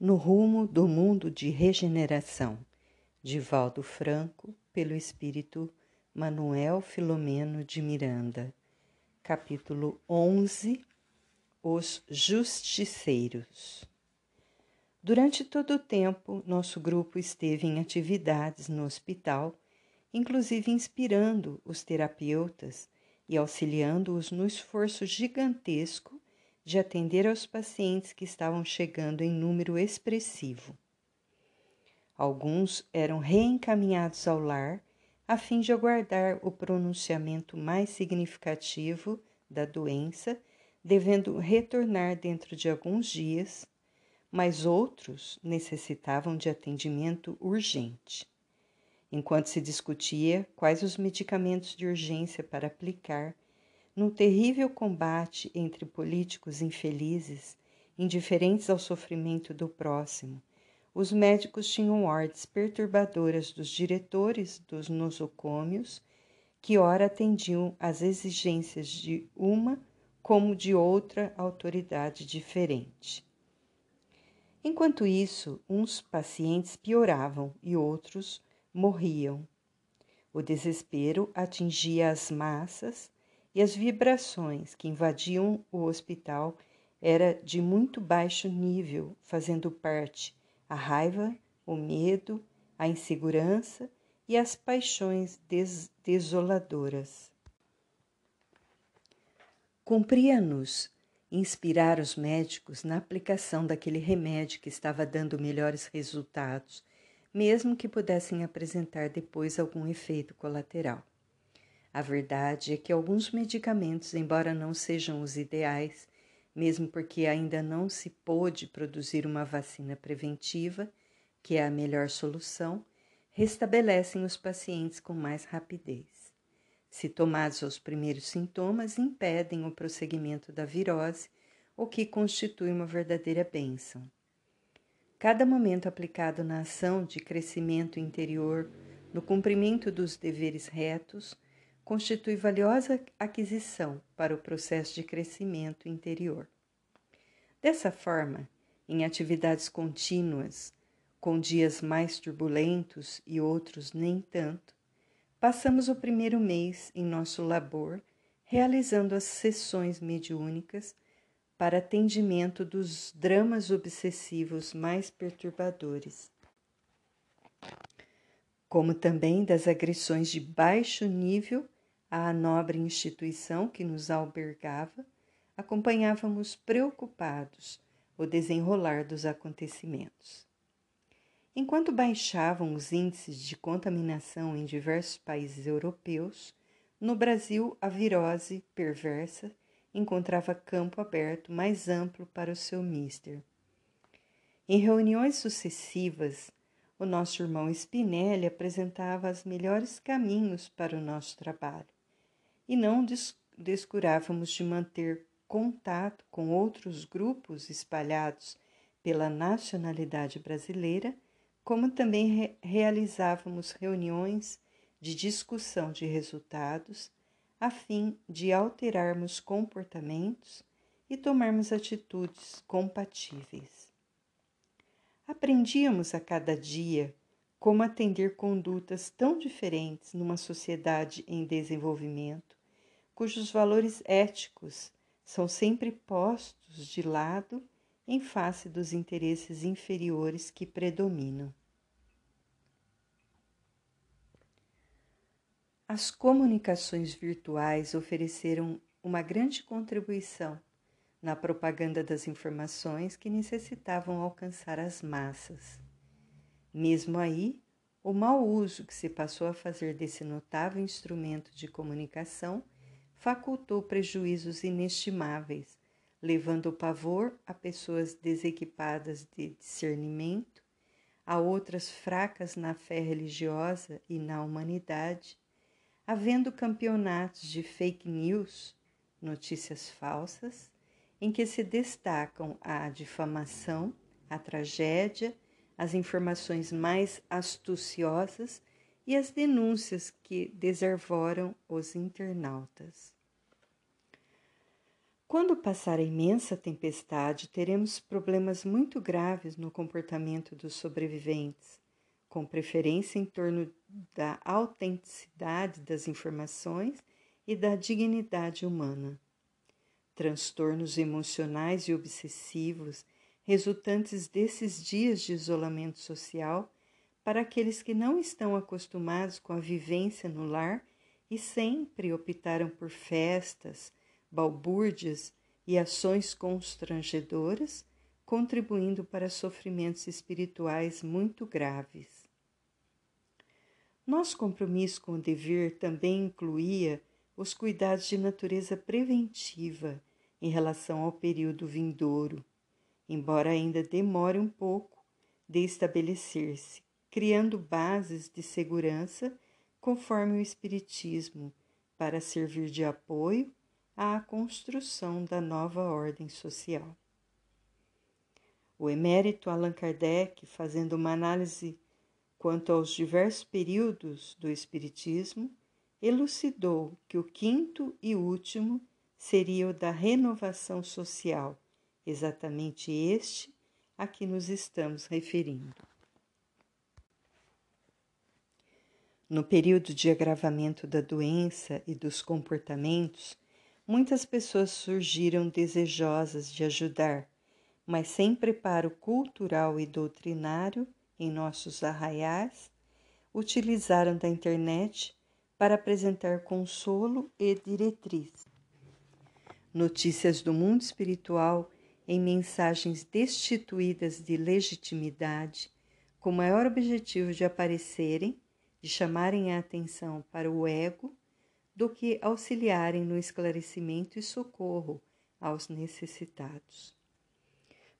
No rumo do mundo de regeneração, de Valdo Franco, pelo espírito Manuel Filomeno de Miranda. Capítulo 11 Os Justiceiros. Durante todo o tempo, nosso grupo esteve em atividades no hospital, inclusive inspirando os terapeutas e auxiliando-os no esforço gigantesco de atender aos pacientes que estavam chegando em número expressivo. Alguns eram reencaminhados ao lar a fim de aguardar o pronunciamento mais significativo da doença, devendo retornar dentro de alguns dias, mas outros necessitavam de atendimento urgente. Enquanto se discutia quais os medicamentos de urgência para aplicar, no terrível combate entre políticos infelizes, indiferentes ao sofrimento do próximo, os médicos tinham ordens perturbadoras dos diretores dos nosocômios, que ora atendiam às exigências de uma como de outra autoridade diferente. Enquanto isso, uns pacientes pioravam e outros morriam. O desespero atingia as massas e as vibrações que invadiam o hospital era de muito baixo nível, fazendo parte a raiva, o medo, a insegurança e as paixões des desoladoras. Cumpria-nos inspirar os médicos na aplicação daquele remédio que estava dando melhores resultados mesmo que pudessem apresentar depois algum efeito colateral. A verdade é que alguns medicamentos, embora não sejam os ideais, mesmo porque ainda não se pôde produzir uma vacina preventiva, que é a melhor solução, restabelecem os pacientes com mais rapidez. Se tomados aos primeiros sintomas, impedem o prosseguimento da virose, o que constitui uma verdadeira bênção. Cada momento aplicado na ação de crescimento interior, no cumprimento dos deveres retos, constitui valiosa aquisição para o processo de crescimento interior. Dessa forma, em atividades contínuas, com dias mais turbulentos e outros nem tanto, passamos o primeiro mês em nosso labor realizando as sessões mediúnicas para atendimento dos dramas obsessivos mais perturbadores, como também das agressões de baixo nível à nobre instituição que nos albergava, acompanhávamos preocupados o desenrolar dos acontecimentos. Enquanto baixavam os índices de contaminação em diversos países europeus, no Brasil a virose perversa encontrava campo aberto mais amplo para o seu mister. Em reuniões sucessivas, o nosso irmão Spinelli apresentava os melhores caminhos para o nosso trabalho e não des descurávamos de manter contato com outros grupos espalhados pela nacionalidade brasileira, como também re realizávamos reuniões de discussão de resultados a fim de alterarmos comportamentos e tomarmos atitudes compatíveis. Aprendíamos a cada dia como atender condutas tão diferentes numa sociedade em desenvolvimento, cujos valores éticos são sempre postos de lado em face dos interesses inferiores que predominam. As comunicações virtuais ofereceram uma grande contribuição na propaganda das informações que necessitavam alcançar as massas. Mesmo aí, o mau uso que se passou a fazer desse notável instrumento de comunicação facultou prejuízos inestimáveis, levando o pavor a pessoas desequipadas de discernimento, a outras fracas na fé religiosa e na humanidade havendo campeonatos de fake news, notícias falsas, em que se destacam a difamação, a tragédia, as informações mais astuciosas e as denúncias que desarvoram os internautas. Quando passar a imensa tempestade, teremos problemas muito graves no comportamento dos sobreviventes, com preferência em torno da autenticidade das informações e da dignidade humana. Transtornos emocionais e obsessivos resultantes desses dias de isolamento social para aqueles que não estão acostumados com a vivência no lar e sempre optaram por festas, balbúrdias e ações constrangedoras, contribuindo para sofrimentos espirituais muito graves. Nosso compromisso com o dever também incluía os cuidados de natureza preventiva em relação ao período vindouro, embora ainda demore um pouco de estabelecer-se, criando bases de segurança conforme o Espiritismo, para servir de apoio à construção da nova ordem social. O emérito Allan Kardec, fazendo uma análise quanto aos diversos períodos do Espiritismo, elucidou que o quinto e último seria o da renovação social, exatamente este a que nos estamos referindo. No período de agravamento da doença e dos comportamentos, muitas pessoas surgiram desejosas de ajudar, mas sem preparo cultural e doutrinário em nossos arraiais, utilizaram da internet para apresentar consolo e diretriz. Notícias do mundo espiritual em mensagens destituídas de legitimidade, com maior objetivo de aparecerem de chamarem a atenção para o ego do que auxiliarem no esclarecimento e socorro aos necessitados.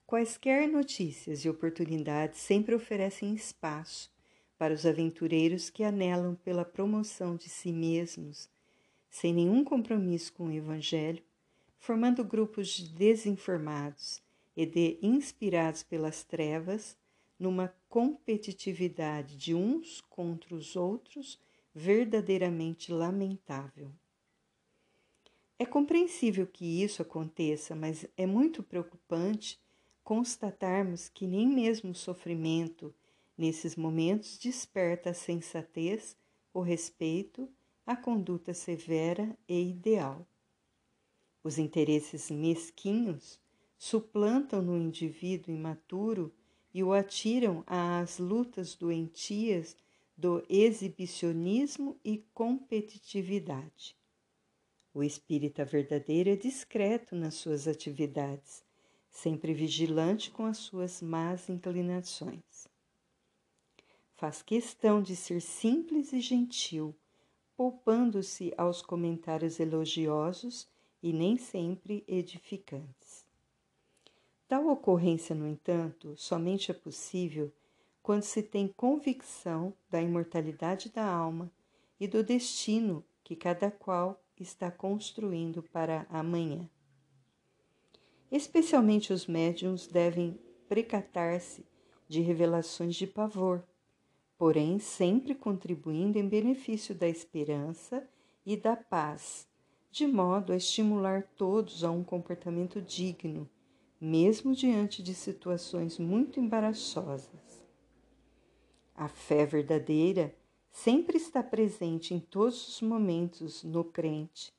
Quaisquer notícias e oportunidades sempre oferecem espaço para os aventureiros que anelam pela promoção de si mesmos, sem nenhum compromisso com o Evangelho, formando grupos de desinformados e de inspirados pelas trevas numa competitividade de uns contra os outros verdadeiramente lamentável. É compreensível que isso aconteça, mas é muito preocupante constatarmos que nem mesmo o sofrimento nesses momentos desperta a sensatez, o respeito, a conduta severa e ideal. Os interesses mesquinhos suplantam no indivíduo imaturo e o atiram às lutas doentias do exibicionismo e competitividade. O espírita verdadeiro é discreto nas suas atividades, sempre vigilante com as suas más inclinações. Faz questão de ser simples e gentil, poupando-se aos comentários elogiosos e nem sempre edificantes. Tal ocorrência, no entanto, somente é possível quando se tem convicção da imortalidade da alma e do destino que cada qual está construindo para amanhã. Especialmente os médiums devem precatar-se de revelações de pavor, porém sempre contribuindo em benefício da esperança e da paz, de modo a estimular todos a um comportamento digno mesmo diante de situações muito embaraçosas. A fé verdadeira sempre está presente em todos os momentos no crente,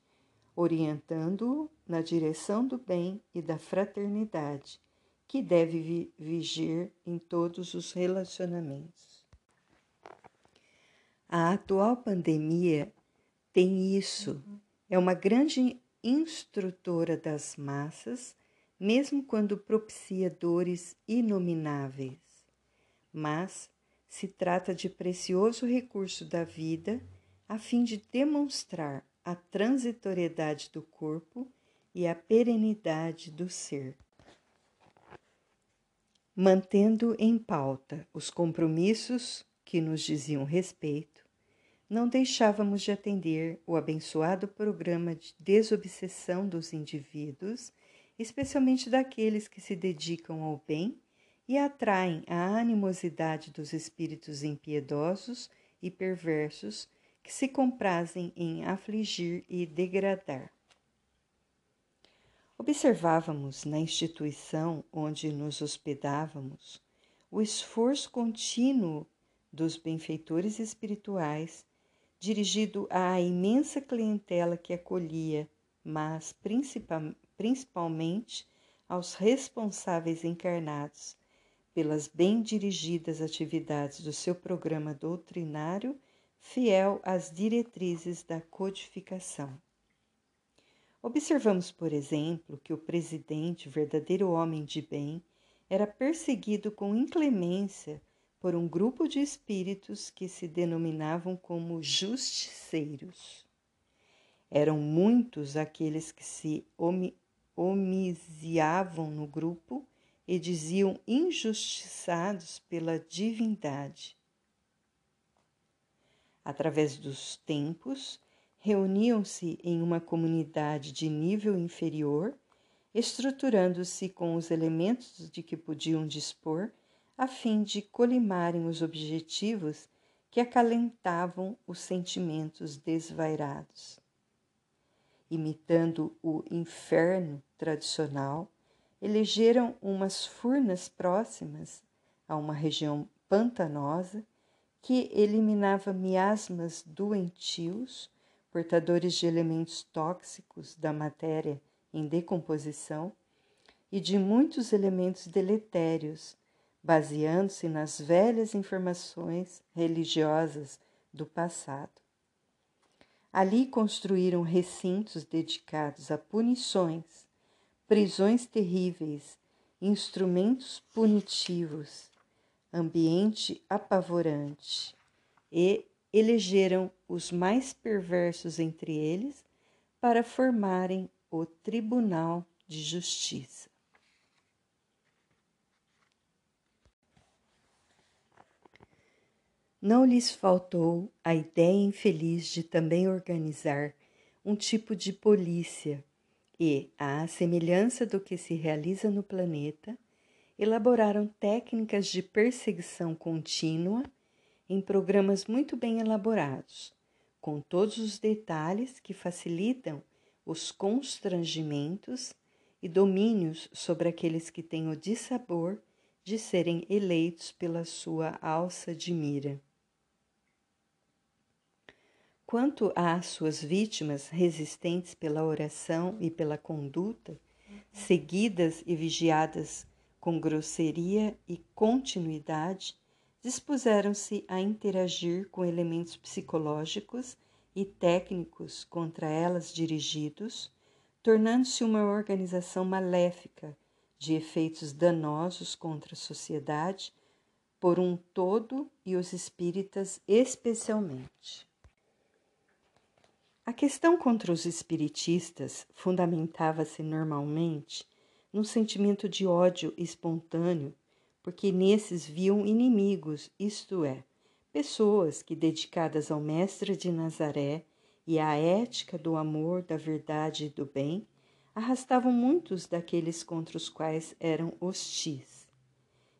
orientando-o na direção do bem e da fraternidade, que deve vigir em todos os relacionamentos. A atual pandemia tem isso, é uma grande instrutora das massas mesmo quando propicia dores inomináveis. Mas se trata de precioso recurso da vida a fim de demonstrar a transitoriedade do corpo e a perenidade do ser. Mantendo em pauta os compromissos que nos diziam respeito, não deixávamos de atender o abençoado programa de desobsessão dos indivíduos especialmente daqueles que se dedicam ao bem e atraem a animosidade dos espíritos impiedosos e perversos que se comprazem em afligir e degradar. Observávamos na instituição onde nos hospedávamos o esforço contínuo dos benfeitores espirituais dirigido à imensa clientela que acolhia, mas principalmente aos responsáveis encarnados pelas bem dirigidas atividades do seu programa doutrinário, fiel às diretrizes da codificação. Observamos, por exemplo, que o presidente, verdadeiro homem de bem, era perseguido com inclemência por um grupo de espíritos que se denominavam como justiceiros. Eram muitos aqueles que se omisiavam no grupo e diziam injustiçados pela divindade. Através dos tempos, reuniam-se em uma comunidade de nível inferior, estruturando-se com os elementos de que podiam dispor, a fim de colimarem os objetivos que acalentavam os sentimentos desvairados imitando o inferno tradicional, elegeram umas furnas próximas a uma região pantanosa que eliminava miasmas doentios, portadores de elementos tóxicos da matéria em decomposição e de muitos elementos deletérios, baseando-se nas velhas informações religiosas do passado. Ali construíram recintos dedicados a punições, prisões terríveis, instrumentos punitivos, ambiente apavorante e elegeram os mais perversos entre eles para formarem o Tribunal de Justiça. Não lhes faltou a ideia infeliz de também organizar um tipo de polícia e, à semelhança do que se realiza no planeta, elaboraram técnicas de perseguição contínua em programas muito bem elaborados, com todos os detalhes que facilitam os constrangimentos e domínios sobre aqueles que têm o dissabor de serem eleitos pela sua alça de mira. Quanto às suas vítimas resistentes pela oração e pela conduta, seguidas e vigiadas com grosseria e continuidade, dispuseram-se a interagir com elementos psicológicos e técnicos contra elas dirigidos, tornando-se uma organização maléfica de efeitos danosos contra a sociedade, por um todo e os espíritas especialmente. A questão contra os espiritistas fundamentava-se normalmente num sentimento de ódio espontâneo, porque nesses viam inimigos, isto é, pessoas que, dedicadas ao Mestre de Nazaré e à ética do amor, da verdade e do bem, arrastavam muitos daqueles contra os quais eram hostis.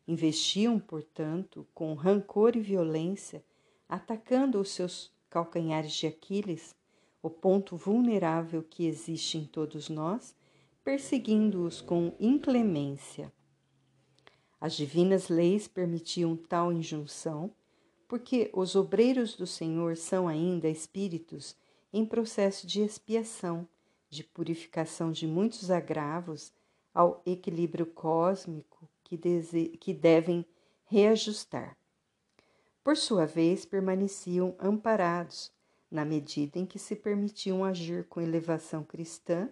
Investiam, portanto, com rancor e violência, atacando os seus calcanhares de Aquiles o ponto vulnerável que existe em todos nós, perseguindo-os com inclemência. As divinas leis permitiam tal injunção, porque os obreiros do Senhor são ainda espíritos em processo de expiação, de purificação de muitos agravos ao equilíbrio cósmico que, que devem reajustar. Por sua vez, permaneciam amparados na medida em que se permitiam agir com elevação cristã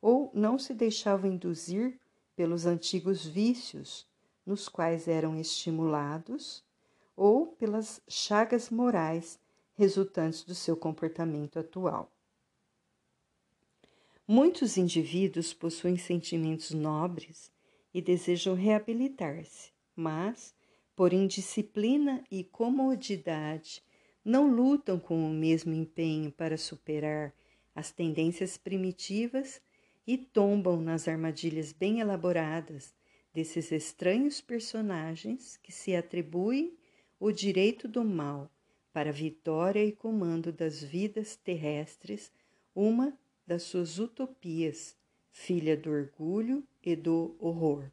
ou não se deixavam induzir pelos antigos vícios nos quais eram estimulados ou pelas chagas morais resultantes do seu comportamento atual. Muitos indivíduos possuem sentimentos nobres e desejam reabilitar-se, mas, por indisciplina e comodidade, não lutam com o mesmo empenho para superar as tendências primitivas e tombam nas armadilhas bem elaboradas desses estranhos personagens que se atribuem o direito do mal para vitória e comando das vidas terrestres, uma das suas utopias, filha do orgulho e do horror.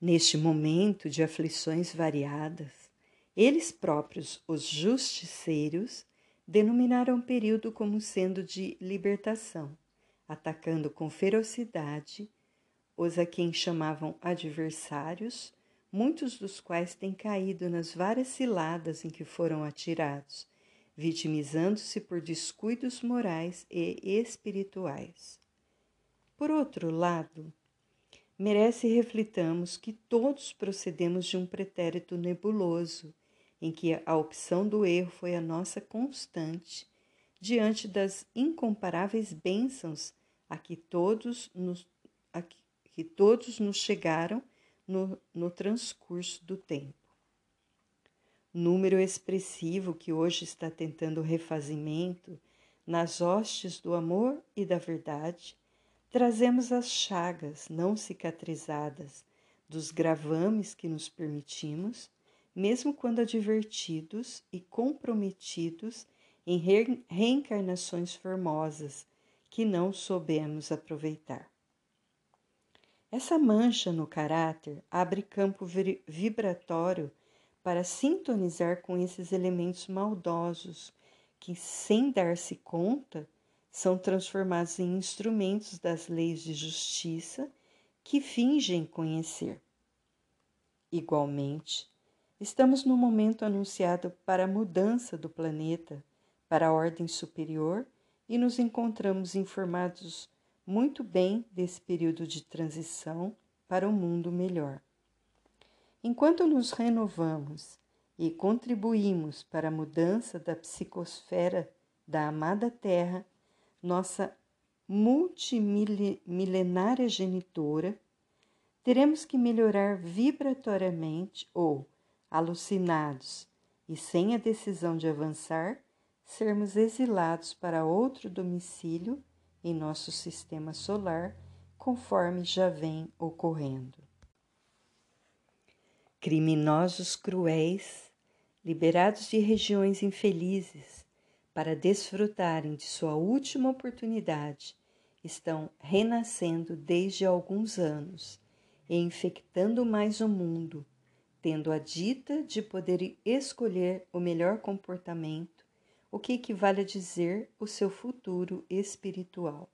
Neste momento de aflições variadas, eles próprios, os justiceiros, denominaram o período como sendo de libertação, atacando com ferocidade os a quem chamavam adversários, muitos dos quais têm caído nas várias ciladas em que foram atirados, vitimizando-se por descuidos morais e espirituais. Por outro lado, merece reflitamos que todos procedemos de um pretérito nebuloso, em que a opção do erro foi a nossa constante, diante das incomparáveis bênçãos a que todos nos, a que todos nos chegaram no, no transcurso do tempo. Número expressivo que hoje está tentando refazimento nas hostes do amor e da verdade, trazemos as chagas não cicatrizadas dos gravames que nos permitimos, mesmo quando advertidos e comprometidos em re reencarnações formosas que não soubemos aproveitar. Essa mancha no caráter abre campo vibratório para sintonizar com esses elementos maldosos que, sem dar-se conta, são transformados em instrumentos das leis de justiça que fingem conhecer. Igualmente, estamos no momento anunciado para a mudança do planeta para a ordem superior e nos encontramos informados muito bem desse período de transição para um mundo melhor. Enquanto nos renovamos e contribuímos para a mudança da psicosfera da amada Terra, nossa multimilenária genitora, teremos que melhorar vibratoriamente ou, alucinados e sem a decisão de avançar, sermos exilados para outro domicílio em nosso sistema solar, conforme já vem ocorrendo. Criminosos cruéis, liberados de regiões infelizes para desfrutarem de sua última oportunidade, estão renascendo desde alguns anos e infectando mais o mundo, tendo a dita de poder escolher o melhor comportamento, o que equivale a dizer o seu futuro espiritual.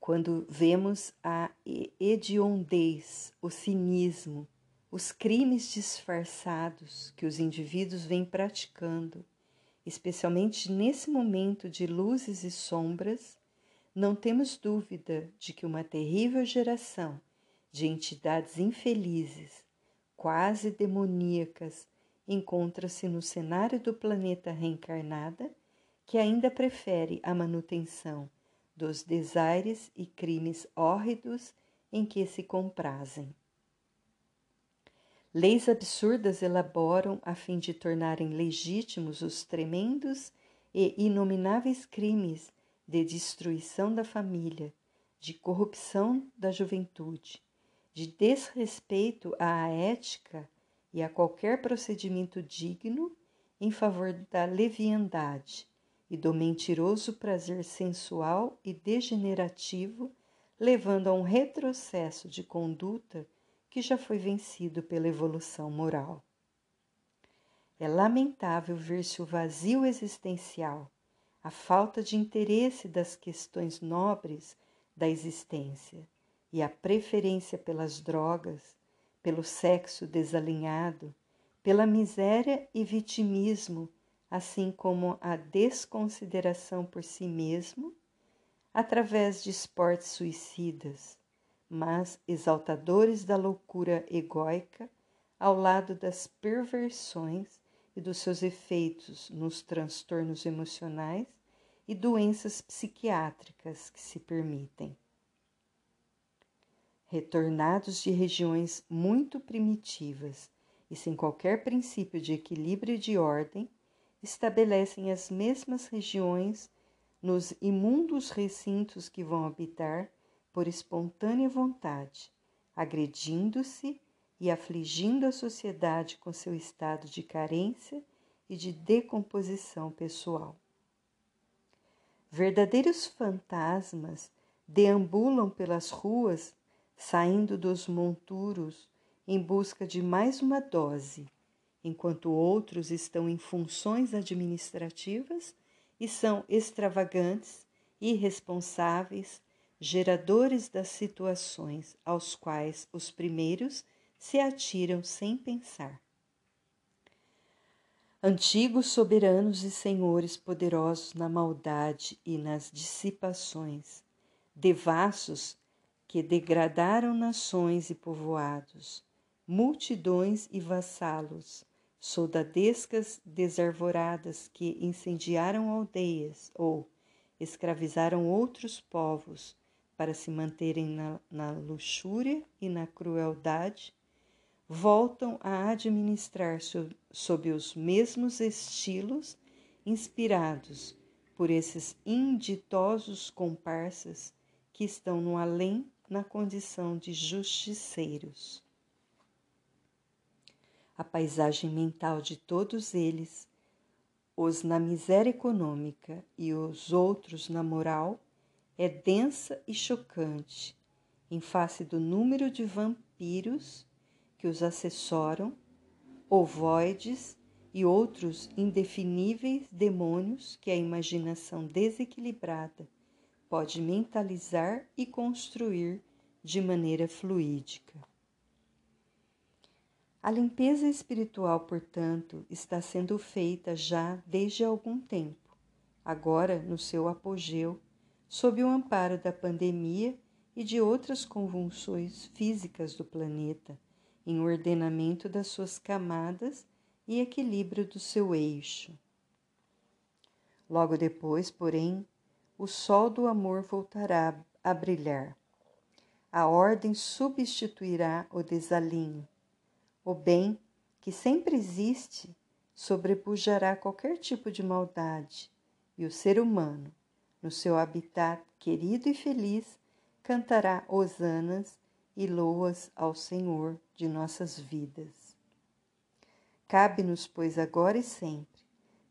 Quando vemos a hediondez, o cinismo, os crimes disfarçados que os indivíduos vêm praticando, especialmente nesse momento de luzes e sombras, não temos dúvida de que uma terrível geração de entidades infelizes, quase demoníacas, encontra-se no cenário do planeta reencarnada que ainda prefere a manutenção dos desaires e crimes hórridos em que se comprazem. Leis absurdas elaboram a fim de tornarem legítimos os tremendos e inomináveis crimes de destruição da família, de corrupção da juventude, de desrespeito à ética e a qualquer procedimento digno em favor da leviandade e do mentiroso prazer sensual e degenerativo, levando a um retrocesso de conduta que já foi vencido pela evolução moral. É lamentável ver-se o vazio existencial, a falta de interesse das questões nobres da existência e a preferência pelas drogas, pelo sexo desalinhado, pela miséria e vitimismo assim como a desconsideração por si mesmo, através de esportes suicidas, mas exaltadores da loucura egóica, ao lado das perversões e dos seus efeitos nos transtornos emocionais e doenças psiquiátricas que se permitem. Retornados de regiões muito primitivas e sem qualquer princípio de equilíbrio e de ordem, estabelecem as mesmas regiões nos imundos recintos que vão habitar por espontânea vontade, agredindo-se e afligindo a sociedade com seu estado de carência e de decomposição pessoal. Verdadeiros fantasmas deambulam pelas ruas, saindo dos monturos em busca de mais uma dose, enquanto outros estão em funções administrativas e são extravagantes, irresponsáveis, geradores das situações aos quais os primeiros se atiram sem pensar. Antigos soberanos e senhores poderosos na maldade e nas dissipações, devassos que degradaram nações e povoados, multidões e vassalos, soldadescas desarvoradas que incendiaram aldeias ou escravizaram outros povos para se manterem na, na luxúria e na crueldade, voltam a administrar sob, sob os mesmos estilos inspirados por esses inditosos comparsas que estão no além na condição de justiceiros. A paisagem mental de todos eles, os na miséria econômica e os outros na moral, é densa e chocante, em face do número de vampiros que os assessoram, ovoides e outros indefiníveis demônios que a imaginação desequilibrada pode mentalizar e construir de maneira fluídica. A limpeza espiritual, portanto, está sendo feita já desde algum tempo, agora no seu apogeu sob o amparo da pandemia e de outras convulsões físicas do planeta, em ordenamento das suas camadas e equilíbrio do seu eixo. Logo depois, porém, o sol do amor voltará a brilhar. A ordem substituirá o desalinho. O bem, que sempre existe, sobrepujará qualquer tipo de maldade, e o ser humano, no seu habitat querido e feliz, cantará hosanas e loas ao Senhor de nossas vidas. Cabe-nos, pois, agora e sempre,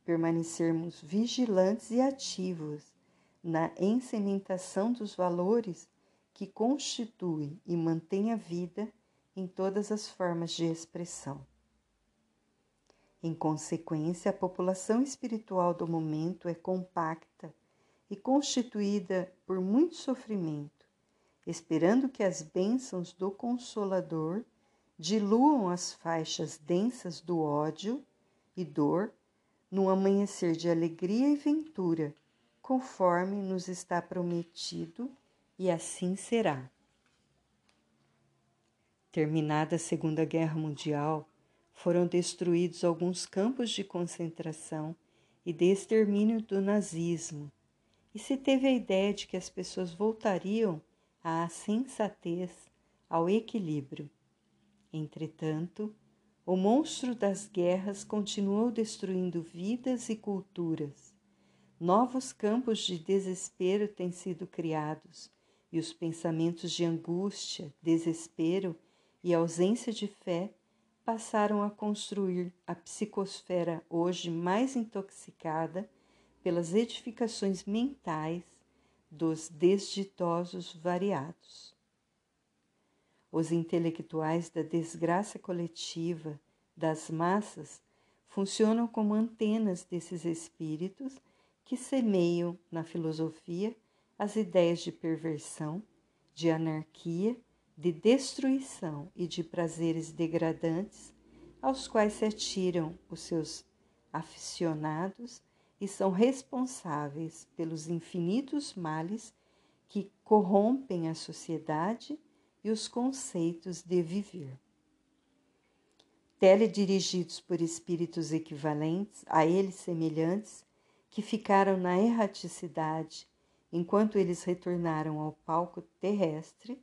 permanecermos vigilantes e ativos na ensementação dos valores que constituem e mantêm a vida em todas as formas de expressão. Em consequência, a população espiritual do momento é compacta e constituída por muito sofrimento, esperando que as bênçãos do Consolador diluam as faixas densas do ódio e dor num amanhecer de alegria e ventura, conforme nos está prometido, e assim será. Terminada a Segunda Guerra Mundial, foram destruídos alguns campos de concentração e de extermínio do nazismo, e se teve a ideia de que as pessoas voltariam à sensatez, ao equilíbrio. Entretanto, o monstro das guerras continuou destruindo vidas e culturas. Novos campos de desespero têm sido criados, e os pensamentos de angústia, desespero e ausência de fé passaram a construir a psicosfera hoje mais intoxicada pelas edificações mentais dos desditosos variados. Os intelectuais da desgraça coletiva das massas funcionam como antenas desses espíritos que semeiam na filosofia as ideias de perversão, de anarquia, de destruição e de prazeres degradantes aos quais se atiram os seus aficionados e são responsáveis pelos infinitos males que corrompem a sociedade e os conceitos de viver. Teledirigidos por espíritos equivalentes a eles semelhantes, que ficaram na erraticidade enquanto eles retornaram ao palco terrestre,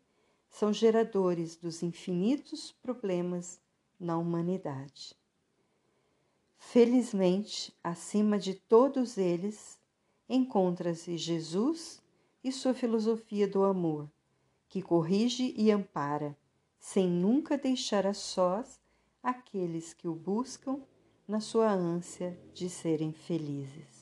são geradores dos infinitos problemas na humanidade. Felizmente, acima de todos eles, encontra-se Jesus e sua filosofia do amor, que corrige e ampara, sem nunca deixar a sós aqueles que o buscam na sua ânsia de serem felizes.